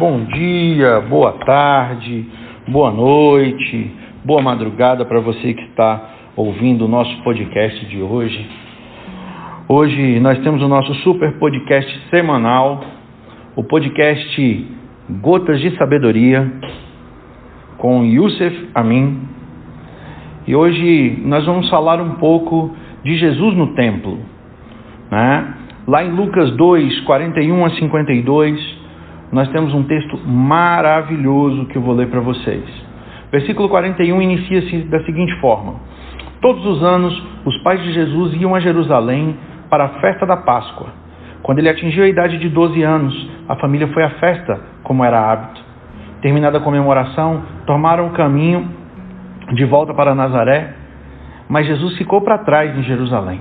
Bom dia, boa tarde, boa noite, boa madrugada para você que está ouvindo o nosso podcast de hoje. Hoje nós temos o nosso super podcast semanal, o podcast Gotas de Sabedoria, com Youssef Amin. E hoje nós vamos falar um pouco de Jesus no templo. Né? Lá em Lucas 2, 41 a 52, nós temos um texto maravilhoso que eu vou ler para vocês. Versículo 41 inicia-se da seguinte forma: Todos os anos, os pais de Jesus iam a Jerusalém para a festa da Páscoa. Quando ele atingiu a idade de 12 anos, a família foi à festa, como era hábito. Terminada a comemoração, tomaram o caminho de volta para Nazaré, mas Jesus ficou para trás em Jerusalém.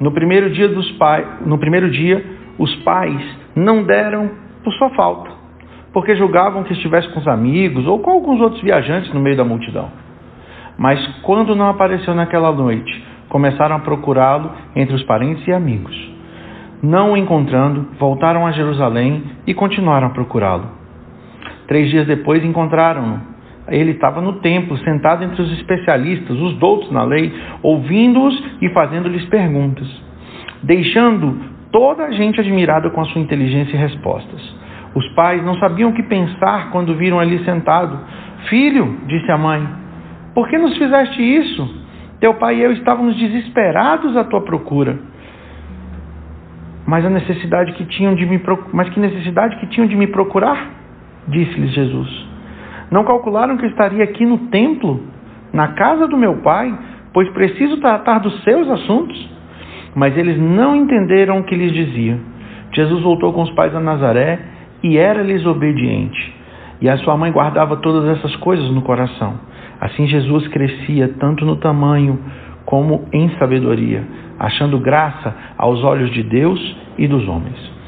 No primeiro dia dos pais, no primeiro dia, os pais não deram por sua falta, porque julgavam que estivesse com os amigos ou com alguns outros viajantes no meio da multidão. Mas quando não apareceu naquela noite, começaram a procurá-lo entre os parentes e amigos. Não o encontrando, voltaram a Jerusalém e continuaram a procurá-lo. Três dias depois encontraram-no. Ele estava no templo, sentado entre os especialistas, os doutos na lei, ouvindo-os e fazendo-lhes perguntas, deixando toda a gente admirada com a sua inteligência e respostas. Os pais não sabiam o que pensar quando viram ali sentado. Filho, disse a mãe, por que nos fizeste isso? Teu pai e eu estávamos desesperados à tua procura. Mas a necessidade que tinham de me mas que necessidade que tinham de me procurar? Disse-lhes Jesus. Não calcularam que eu estaria aqui no templo, na casa do meu pai, pois preciso tratar dos seus assuntos? Mas eles não entenderam o que lhes dizia. Jesus voltou com os pais a Nazaré e era-lhes obediente. E a sua mãe guardava todas essas coisas no coração. Assim Jesus crescia tanto no tamanho como em sabedoria, achando graça aos olhos de Deus e dos homens.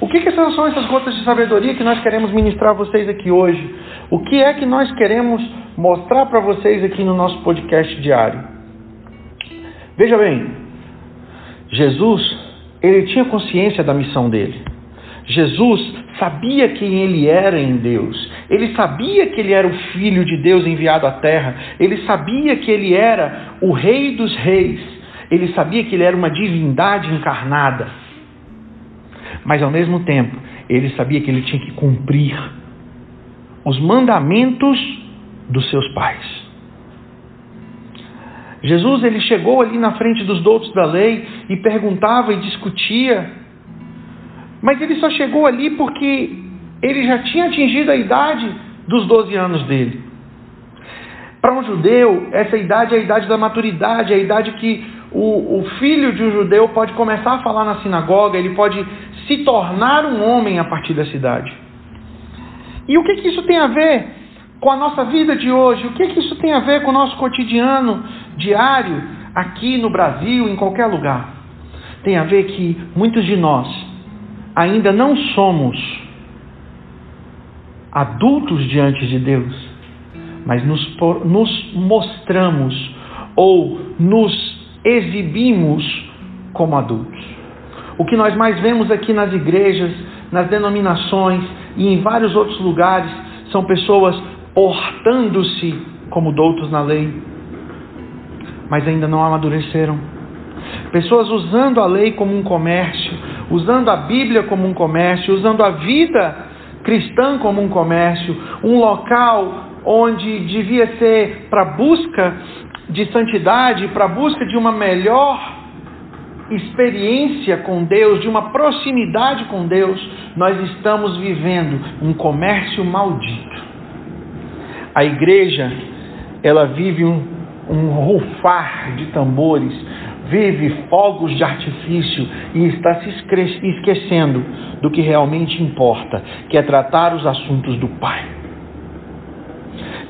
O que, que são essas gotas de sabedoria que nós queremos ministrar a vocês aqui hoje? O que é que nós queremos mostrar para vocês aqui no nosso podcast diário? Veja bem, Jesus, ele tinha consciência da missão dele. Jesus sabia quem ele era em Deus. Ele sabia que ele era o filho de Deus enviado à terra. Ele sabia que ele era o rei dos reis. Ele sabia que ele era uma divindade encarnada. Mas ao mesmo tempo, ele sabia que ele tinha que cumprir os mandamentos dos seus pais. Jesus ele chegou ali na frente dos doutos da lei e perguntava e discutia mas ele só chegou ali porque ele já tinha atingido a idade dos 12 anos dele. Para um judeu, essa idade é a idade da maturidade, é a idade que o, o, filho de um judeu pode começar a falar na sinagoga, ele pode se tornar um homem a partir dessa idade. E o que, que isso tem a ver com a nossa vida de hoje? O que, que isso tem a ver com o nosso cotidiano diário, aqui no Brasil, em qualquer lugar? Tem a ver que muitos de nós ainda não somos adultos diante de Deus, mas nos, nos mostramos ou nos exibimos como adultos. O que nós mais vemos aqui nas igrejas, nas denominações e em vários outros lugares são pessoas portando-se como doutos na lei, mas ainda não amadureceram. Pessoas usando a lei como um comércio, usando a Bíblia como um comércio, usando a vida cristã como um comércio, um local onde devia ser para busca de santidade, para busca de uma melhor experiência com Deus, de uma proximidade com Deus, nós estamos vivendo um comércio maldito. A igreja, ela vive um, um rufar de tambores, vive fogos de artifício e está se esquecendo do que realmente importa, que é tratar os assuntos do Pai.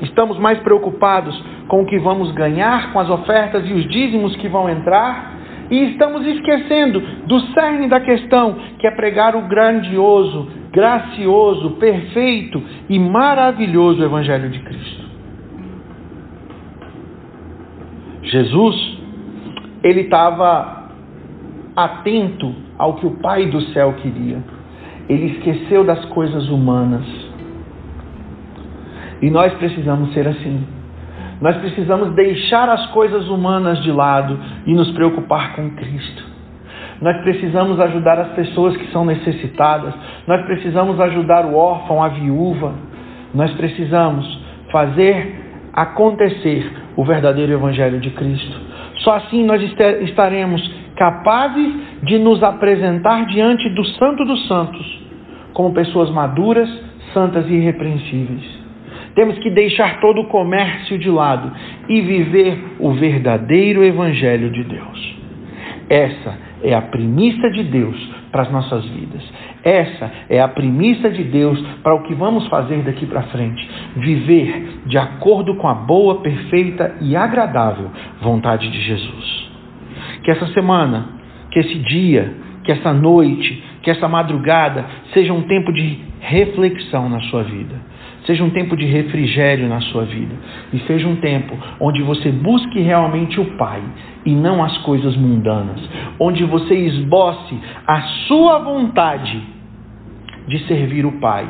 Estamos mais preocupados com o que vamos ganhar com as ofertas e os dízimos que vão entrar e estamos esquecendo do cerne da questão, que é pregar o grandioso, gracioso, perfeito e maravilhoso Evangelho de Cristo. Jesus ele estava atento ao que o Pai do céu queria. ele esqueceu das coisas humanas. E nós precisamos ser assim. Nós precisamos deixar as coisas humanas de lado e nos preocupar com Cristo. Nós precisamos ajudar as pessoas que são necessitadas. Nós precisamos ajudar o órfão, a viúva. Nós precisamos fazer acontecer o verdadeiro Evangelho de Cristo. Só assim nós estaremos capazes de nos apresentar diante do Santo dos Santos como pessoas maduras, santas e irrepreensíveis. Temos que deixar todo o comércio de lado e viver o verdadeiro Evangelho de Deus. Essa é a premissa de Deus para as nossas vidas. Essa é a premissa de Deus para o que vamos fazer daqui para frente. Viver de acordo com a boa, perfeita e agradável vontade de Jesus. Que essa semana, que esse dia, que essa noite, que essa madrugada seja um tempo de reflexão na sua vida seja um tempo de refrigério na sua vida e seja um tempo onde você busque realmente o Pai e não as coisas mundanas, onde você esboce a sua vontade de servir o Pai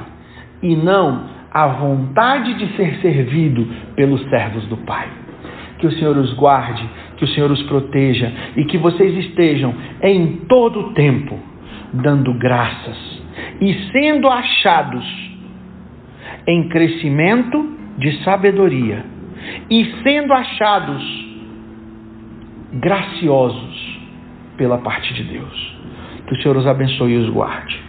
e não a vontade de ser servido pelos servos do Pai. Que o Senhor os guarde, que o Senhor os proteja e que vocês estejam em todo o tempo dando graças e sendo achados em crescimento de sabedoria e sendo achados graciosos pela parte de Deus. Que o Senhor os abençoe e os guarde.